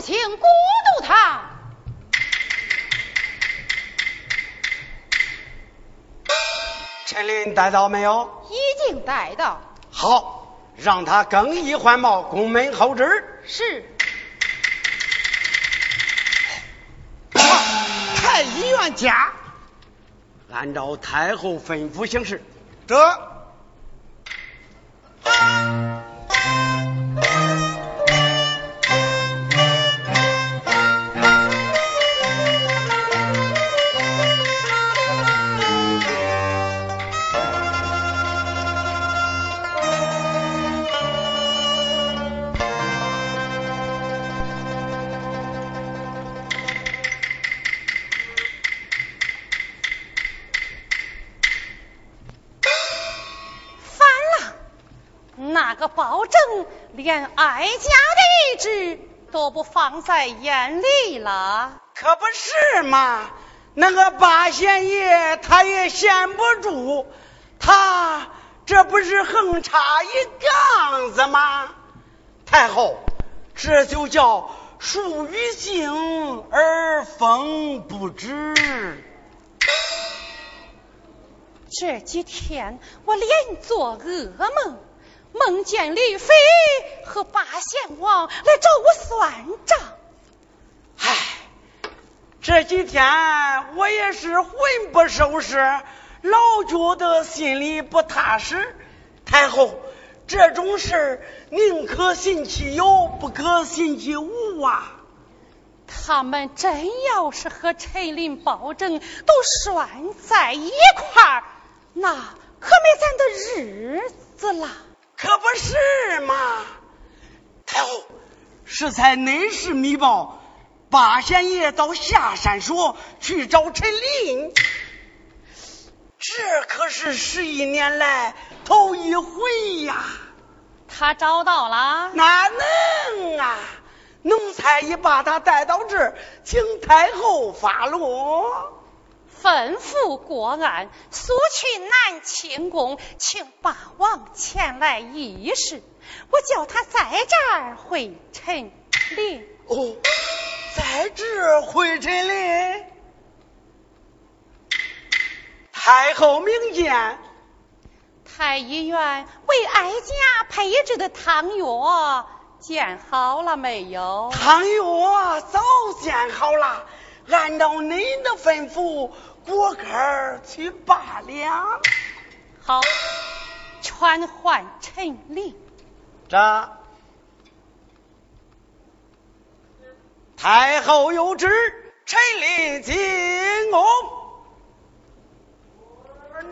就请过渡堂。陈琳带到没有？已经带到。好，让他更衣换帽，宫门候旨。是。太医院家，按照太后吩咐行事。得。哀家的意志都不放在眼里了，可不是嘛？那个八贤爷他也闲不住，他这不是横插一杠子吗？太后，这就叫树欲静而风不止。这几天我连做噩梦。梦见李妃和八贤王来找我算账，唉，这几天我也是魂不守舍，老觉得心里不踏实。太后，这种事宁可信其有，不可信其无啊！他们真要是和陈林、保证都拴在一块儿，那可没咱的日子了。可不是嘛，太后，适才内侍密报，八贤爷到下山说去找陈琳，这可是十一年来头一回呀。他找到了？哪能啊？奴才已把他带到这儿，请太后发落。吩咐国安，速去南清宫，请八王前来议事。我叫他在这儿会陈林。哦，在这儿会陈林。太后明鉴。太医院为哀家配制的汤药煎好了没有？汤药早煎好了，按照您的吩咐。果干去八两。好，传唤陈琳。这太后有旨，陈琳进宫。风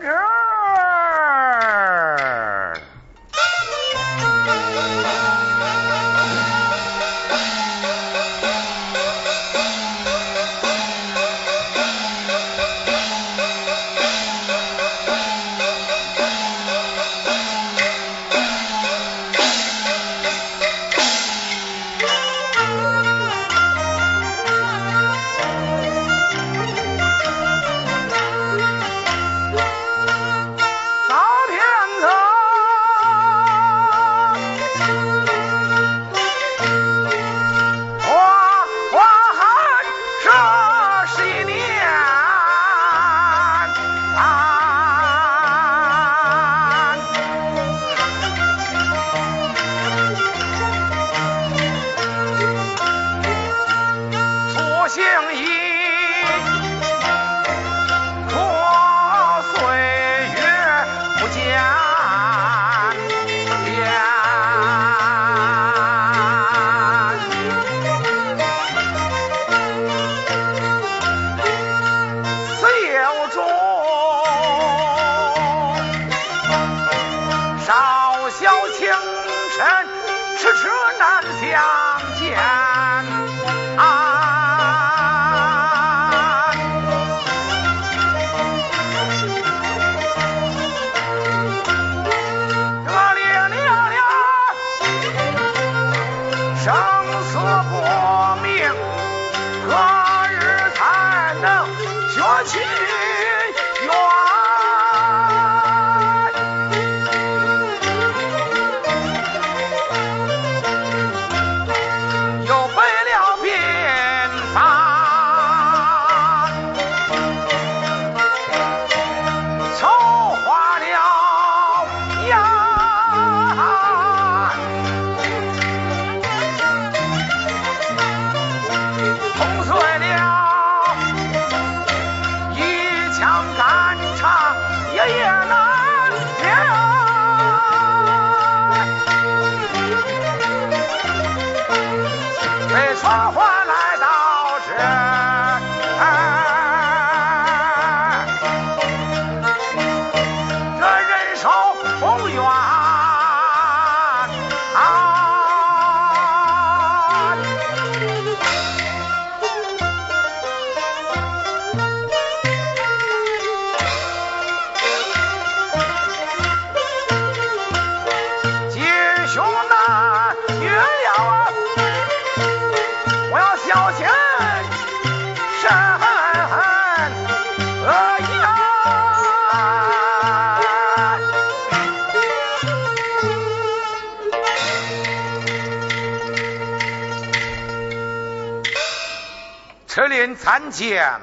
参见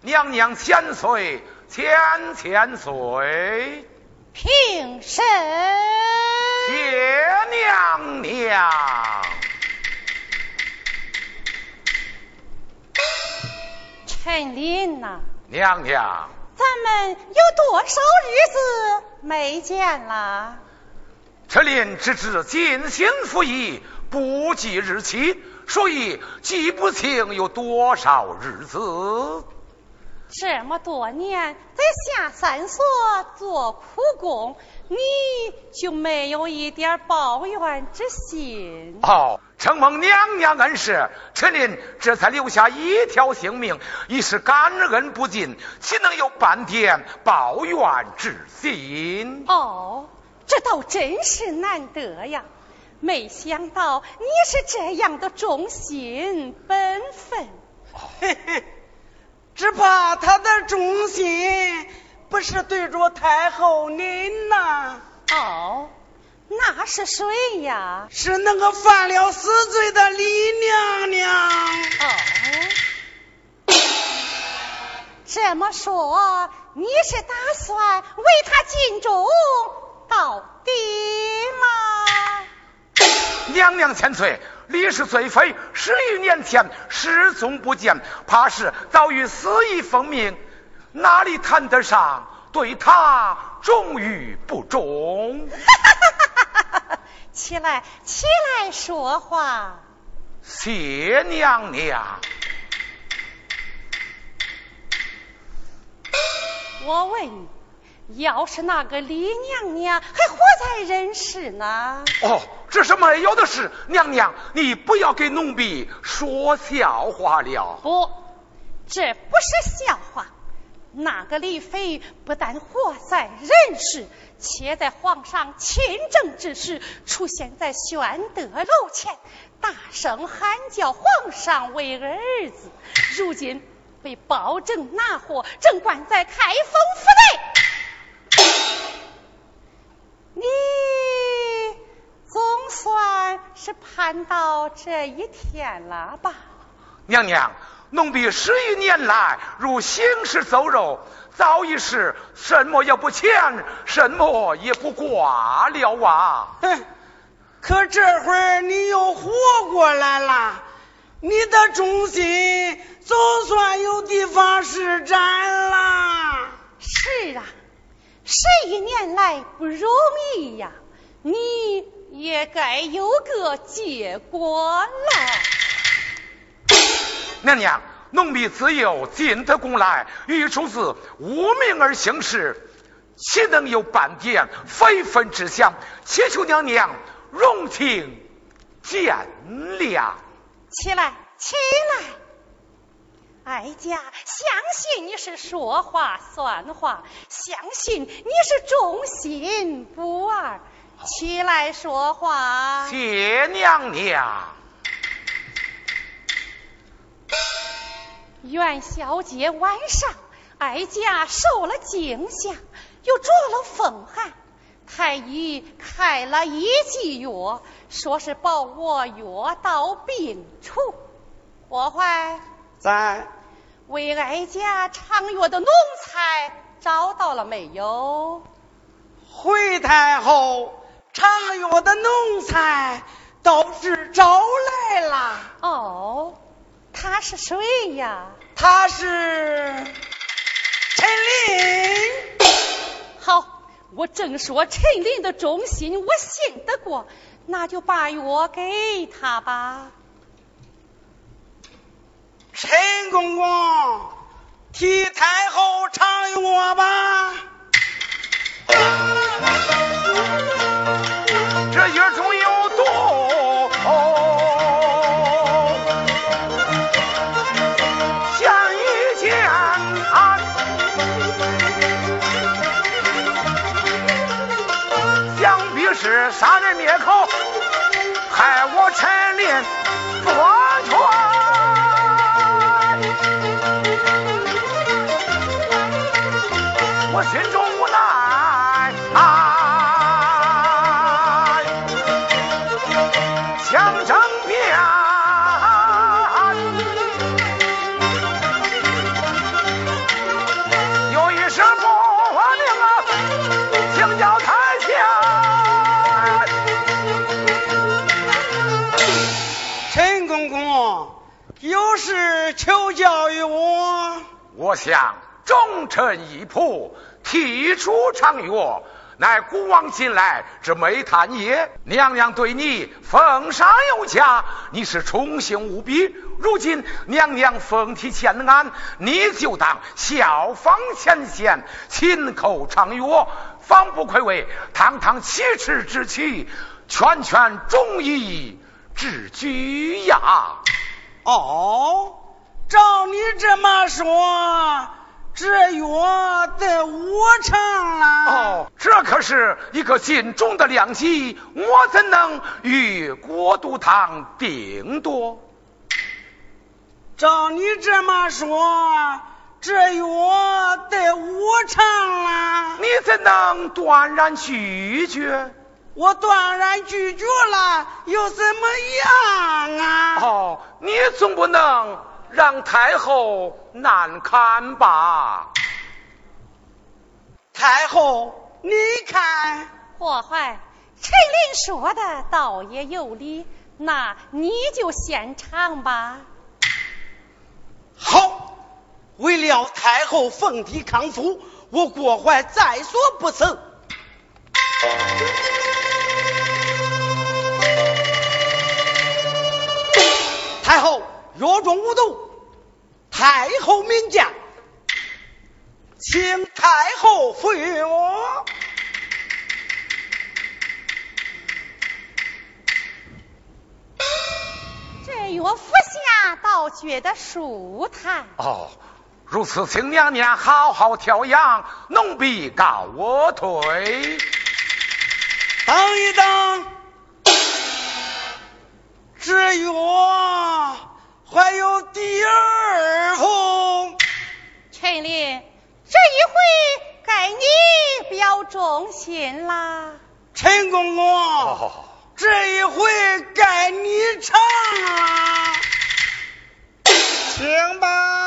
娘娘千岁，千千岁。平身。谢娘娘。陈琳呐。娘娘。咱们有多少日子没见了？陈琳只知尽心服役，不计日期。所以记不清有多少日子。这么多年在下三所做苦工，你就没有一点抱怨之心？哦，承蒙娘娘恩师，陈琳这才留下一条性命，已是感恩不尽，岂能有半点抱怨之心？哦，这倒真是难得呀。没想到你是这样的忠心本分，嘿嘿，只怕他的忠心不是对着太后您呐。哦，那是谁呀？是那个犯了死罪的李娘娘。哦，这么说你是打算为他尽忠到底吗？娘娘千岁，李氏罪妃十余年前失踪不见，怕是早已死于风命，哪里谈得上对他忠与不忠？起来，起来说话。谢娘娘。我问你。要是那个李娘娘还活在人世呢？哦，这是没有的事。娘娘，你不要给奴婢说笑话了。不，这不是笑话。那个李妃不但活在人世，且在皇上亲政之时出现在宣德楼前，大声喊叫皇上为儿子。如今被包拯拿获，正关在开封府内。你总算是盼到这一天了吧？娘娘，奴婢十余年来如行尸走肉，早已是什么也不欠，什么也不挂了啊！哼，可这会儿你又活过来了，你的忠心总算有地方施展了。是啊。十一年来不容易呀，你也该有个结果了。娘娘，奴婢自幼进得宫来，欲出自无名而行事，岂能有半点非分之想？祈求娘娘容情见谅。起来，起来。哀家相信你是说话算话，相信你是忠心不二。起来说话。谢娘娘。元宵节晚上，哀家受了惊吓，又着了风寒。太医开了一剂药，说是保我药到病除。我怀。在为哀家尝药的奴才找到了没有？回太后，尝药的奴才倒是找来了。哦，他是谁呀？他是陈琳。好，我正说陈琳的忠心，我信得过，那就把药给他吧。陈公公替太后唱一窝吧。这月中有毒想一见想必是杀人灭口害我陈琳不我心中无奈。强征边，有一声不灵啊，请教台下。陈公公，有事求教于我。我想忠臣义仆，提出长约，乃古往今来之美谈也。娘娘对你封杀有加，你是宠幸无比。如今娘娘凤体欠安，你就当效仿前贤，亲口长约，方不愧为堂堂七尺之妻，全权忠义之举呀！哦。照你这么说，这药得我成了。哦，这可是一个尽忠的良机，我怎能与国都堂定夺？照你这么说，这药得我成了。你怎能断然拒绝？我断然拒绝了，又怎么样啊？哦，你总不能。让太后难堪吧！太后，你看，霍怀，陈琳说的倒也有理，那你就先尝吧。好，为了太后凤体康复，我郭怀在所不辞。太后。若中无毒，太后明鉴，请太后服药。这药服下，倒觉得舒坦。哦，如此，请娘娘好好调养，奴婢告我退。等一等，这药。还有第二封，陈琳，这一回该你表忠心啦。陈公公，这一回该你唱啊，请吧。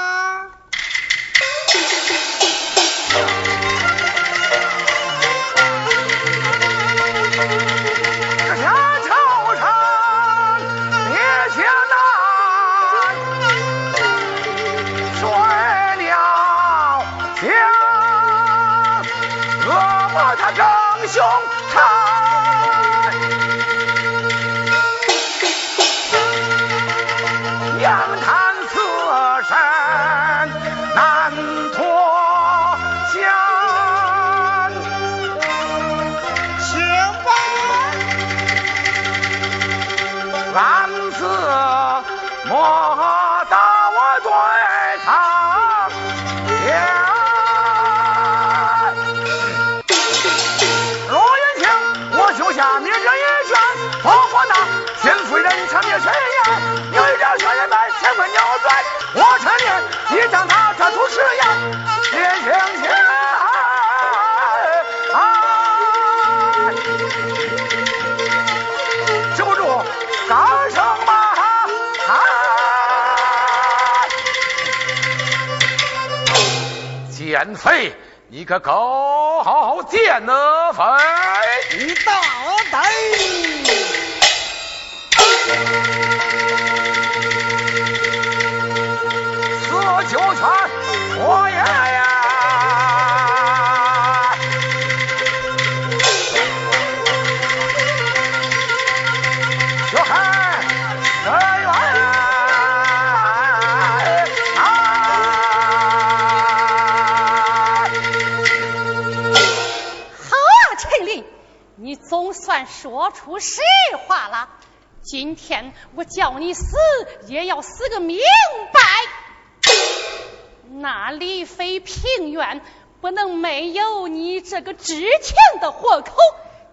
奸妃，你可搞好好见呢，飞，你大胆！四九泉，我爷说出实话了。今天我叫你死，也要死个明白。那李妃平原不能没有你这个值钱的活口。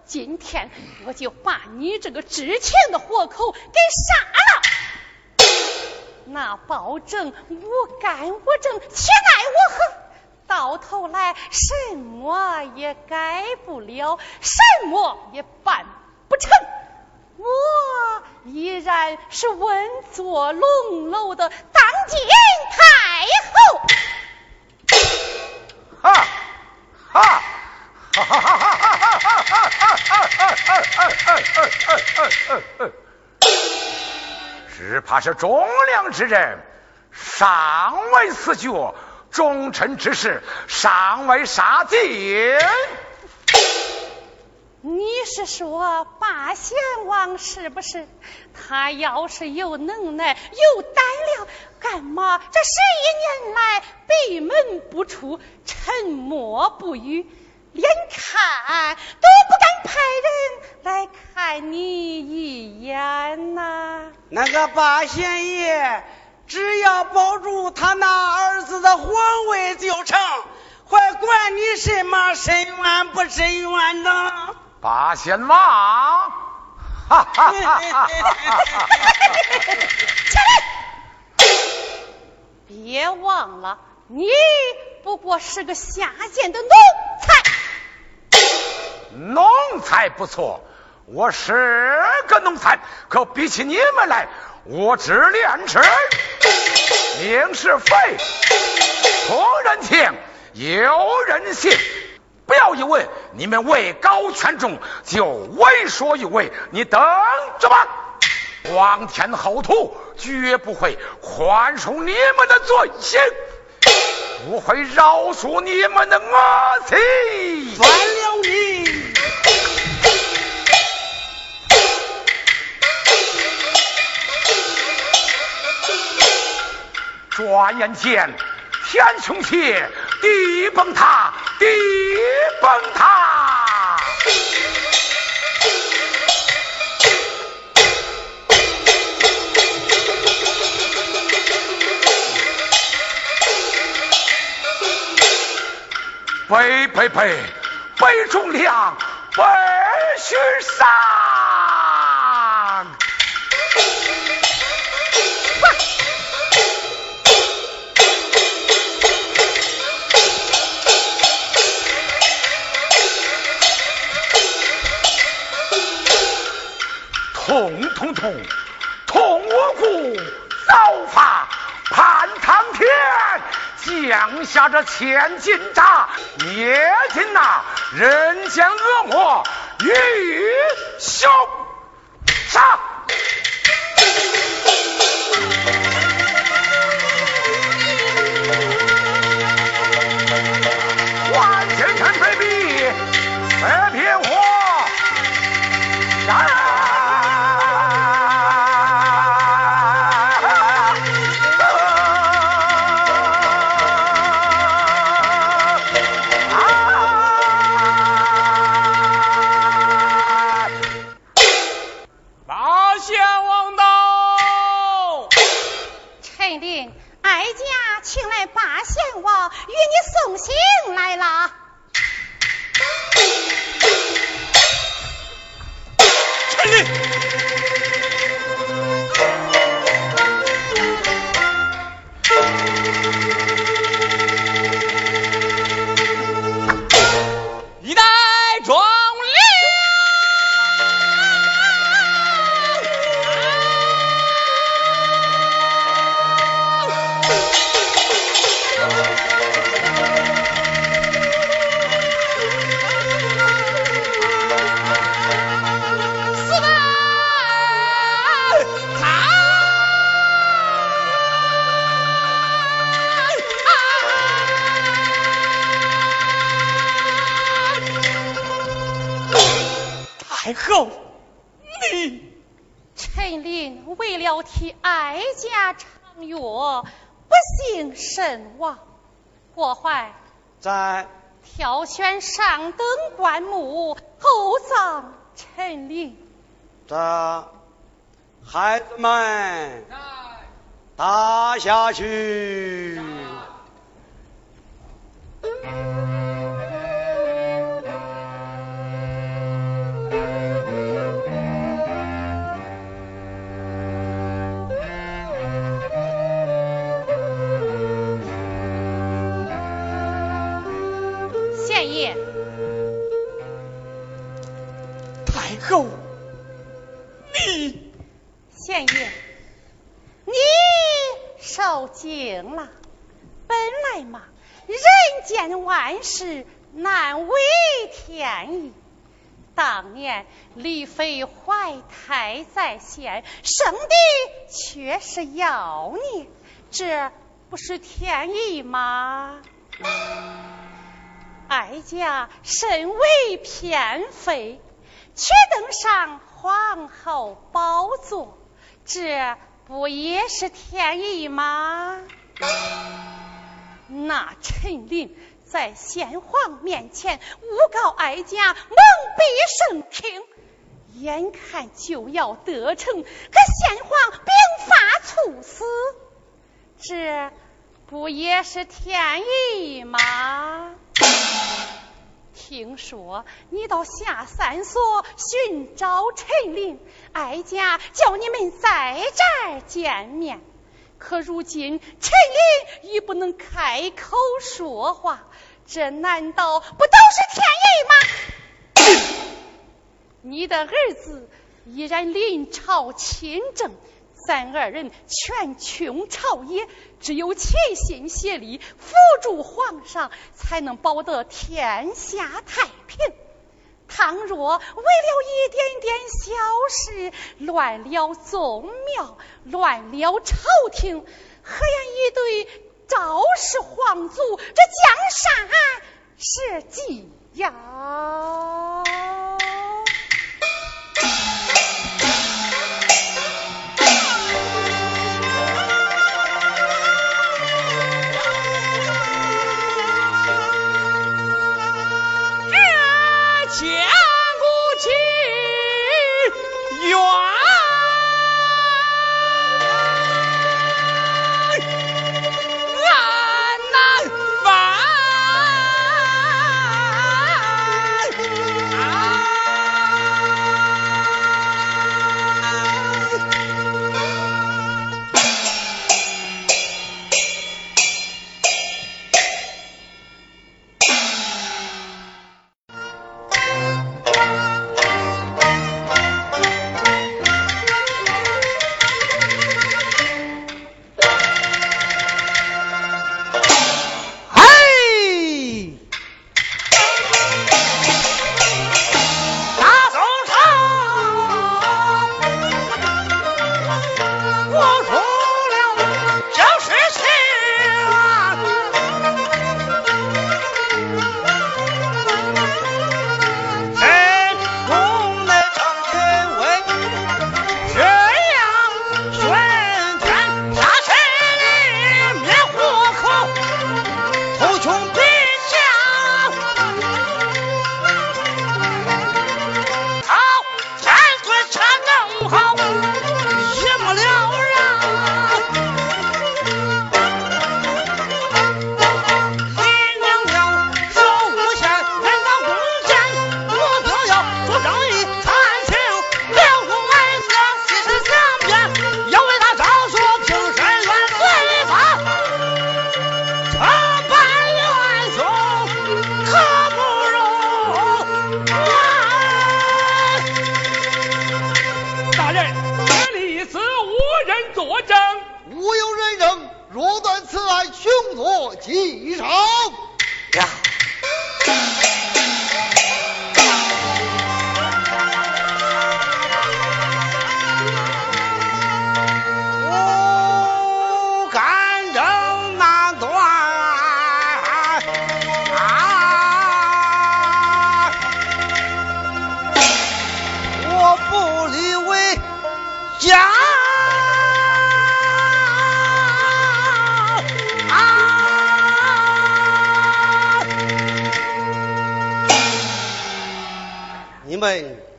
今天我就把你这个值钱的活口给杀了，那保证无干无证，且奈我何？到头来什么也改不了，什么也办不成，我依然是稳坐龙楼的当今太后。哈，哈，哈哈哈哈哈哈只怕是忠良之人尚未死绝，忠臣之士尚未杀尽。你是说八贤王是不是？他要是有能耐、有胆量，干嘛这十一年来闭门不出、沉默不语，连看都不敢派人来看你一眼呐？那个八贤爷只要保住他那儿子的皇位就成，还管你什么深冤不深冤呢？八贤王，哈哈哈哈哈！起来！别忘了，你不过是个下贱的奴才。奴才不错，我是个奴才，可比起你们来，我只廉耻，明是非，出人情，有人信。不要以为你们位高权重就为所欲为，你等着吧！皇天厚土绝不会宽恕你们的罪行，不会饶恕你们的恶行。反了你！转眼间，天穹起，地崩塌。地崩塌，悲悲悲，悲中良，悲须丧。痛痛痛，痛我骨造法判苍天，降下这千斤闸，灭尽那人间恶魔与凶杀。万千尘飞笔，百去。是难为天意。当年李妃怀胎在先，生的却是妖孽，这不是天意吗？哀家身为偏妃，却登上皇后宝座，这不也是天意吗？那陈琳在先皇面前诬告哀家蒙蔽圣听，眼看就要得逞，可先皇兵发猝死，这不也是天意吗？听说你到下三所寻找陈琳，哀家叫你们在这儿见面。可如今陈琳已不能开口说话，这难道不都是天意吗？你的儿子依然临朝亲政。咱二人全穷朝野，只有齐心协力辅助皇上，才能保得天下太平。倘若为了一点点小事乱了宗庙，乱了朝廷，何言一对赵氏皇族这江山是几呀？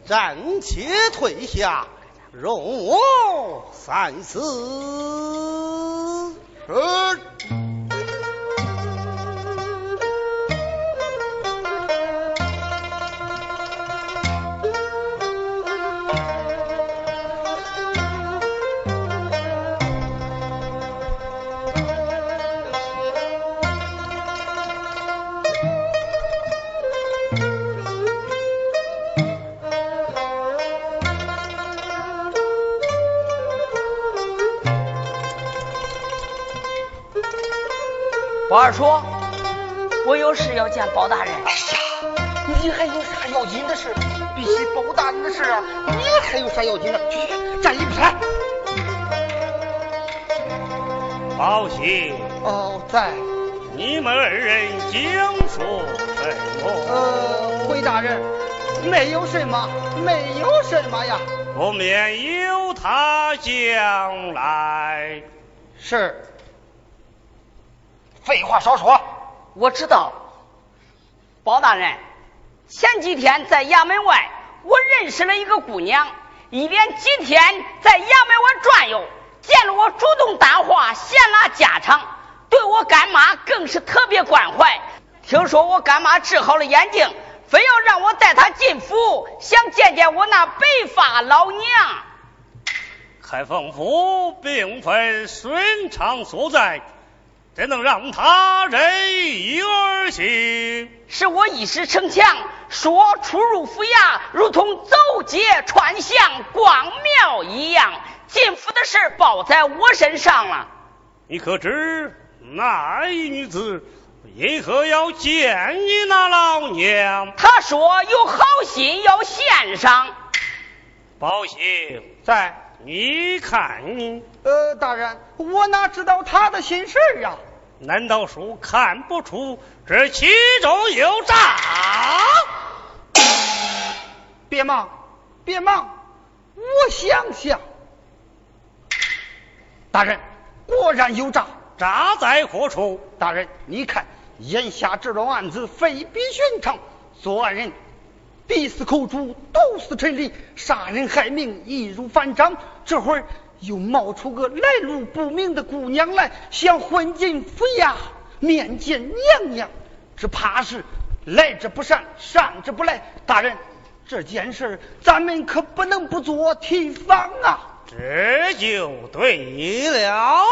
暂且退下容我三思。二叔，我有事要见包大人。哎呀，你还有啥要紧的事？比起包大人的事啊，你还有啥要紧的？去去，站一边。包喜。哦，在。你们二人讲说什么？呃，回大人，没有什么，没有什么呀。不免有他将来。是。废话少说，我知道。包大人，前几天在衙门外，我认识了一个姑娘，一连几天在衙门外转悠，见了我主动搭话，闲拉家常。对我干妈更是特别关怀。听说我干妈治好了眼睛，非要让我带她进府，想见见我那白发老娘。开封府并非寻常所在，怎能让他任意而行？是我一时逞强，说出入府衙如同走街串巷逛庙一样，进府的事报在我身上了。你可知？那一女子因何要见你那老娘？她说有好心要献上。包喜在，你看你。呃，大人，我哪知道他的心事啊？难道说看不出这其中有诈？别忙，别忙，我想想。大人，果然有诈。诈在何处？大人，你看眼下这桩案子非比寻常，作案人鼻死口诛，毒死陈立，杀人害命，易如反掌。这会儿又冒出个来路不明的姑娘来，想混进府衙面见娘娘，只怕是来者不善，善者不来。大人，这件事咱们可不能不做提防啊！这就对了。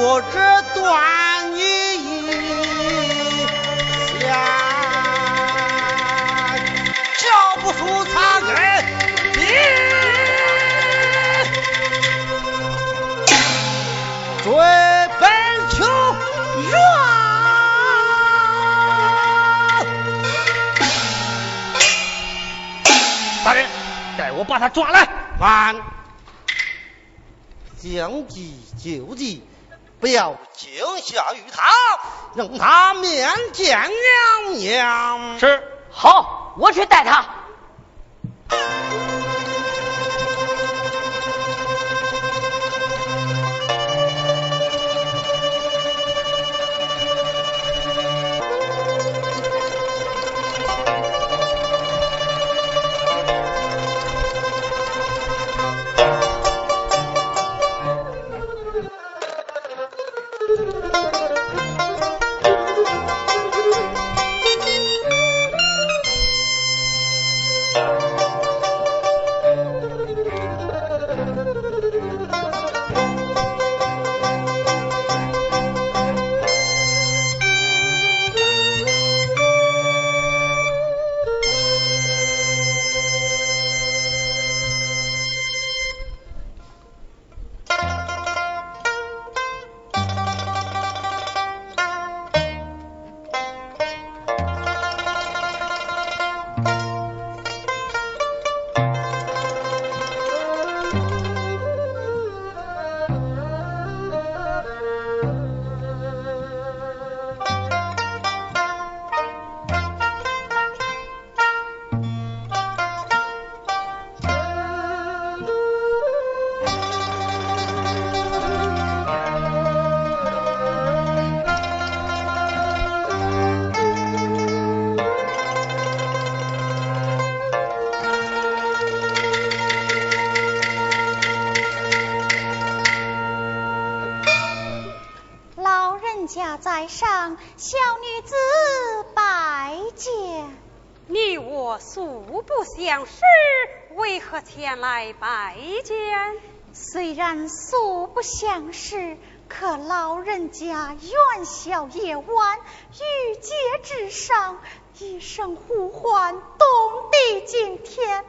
放过这段姻缘？叫不出残根。追本求源，大人，带我把他抓来。慢，将计就计，不要惊吓于他，让他面见娘娘。是，好，我去带他。女子拜见。你我素不相识，为何前来拜见？虽然素不相识，可老人家元宵夜晚，玉阶之上，一声呼唤，动地惊天。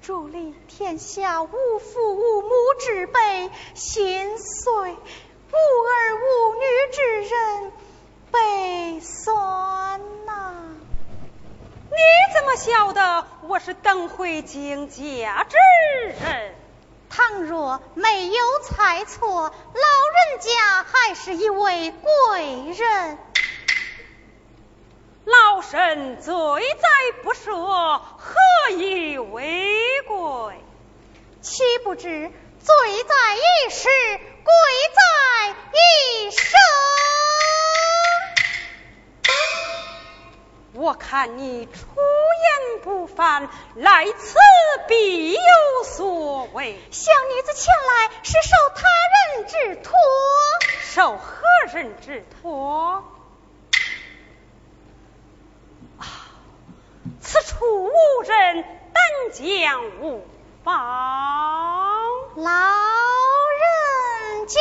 助力天下无父无母之辈，心碎无儿无女之人，悲酸呐！你怎么晓得我是等回京家之人？倘若没有猜错，老人家还是一位贵人。老身罪在不赦，何以为贵？岂不知罪在一时，贵在一生。我看你出言不凡，来此必有所为。小女子前来是受他人之托，受何人之托？此处无人，但将无妨。老人家。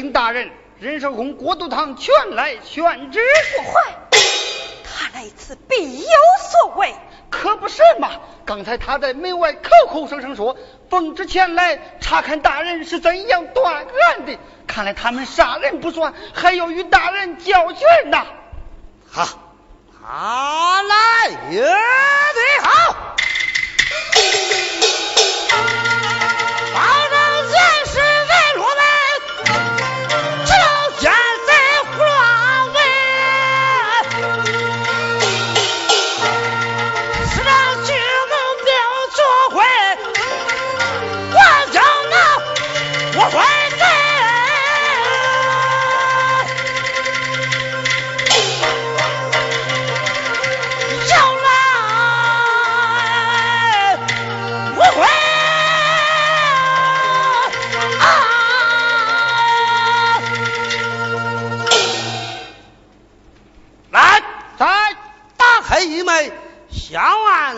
禀大人，任寿宫郭都堂全来宣旨。快，他来此必有所为。可不是嘛！刚才他在门外口口声声说奉旨前来查看大人是怎样断案的，看来他们杀人不算，还要与大人教训呐！好，他来也得好。保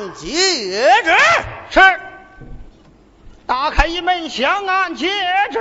案戒指。是，打开一门香案戒指。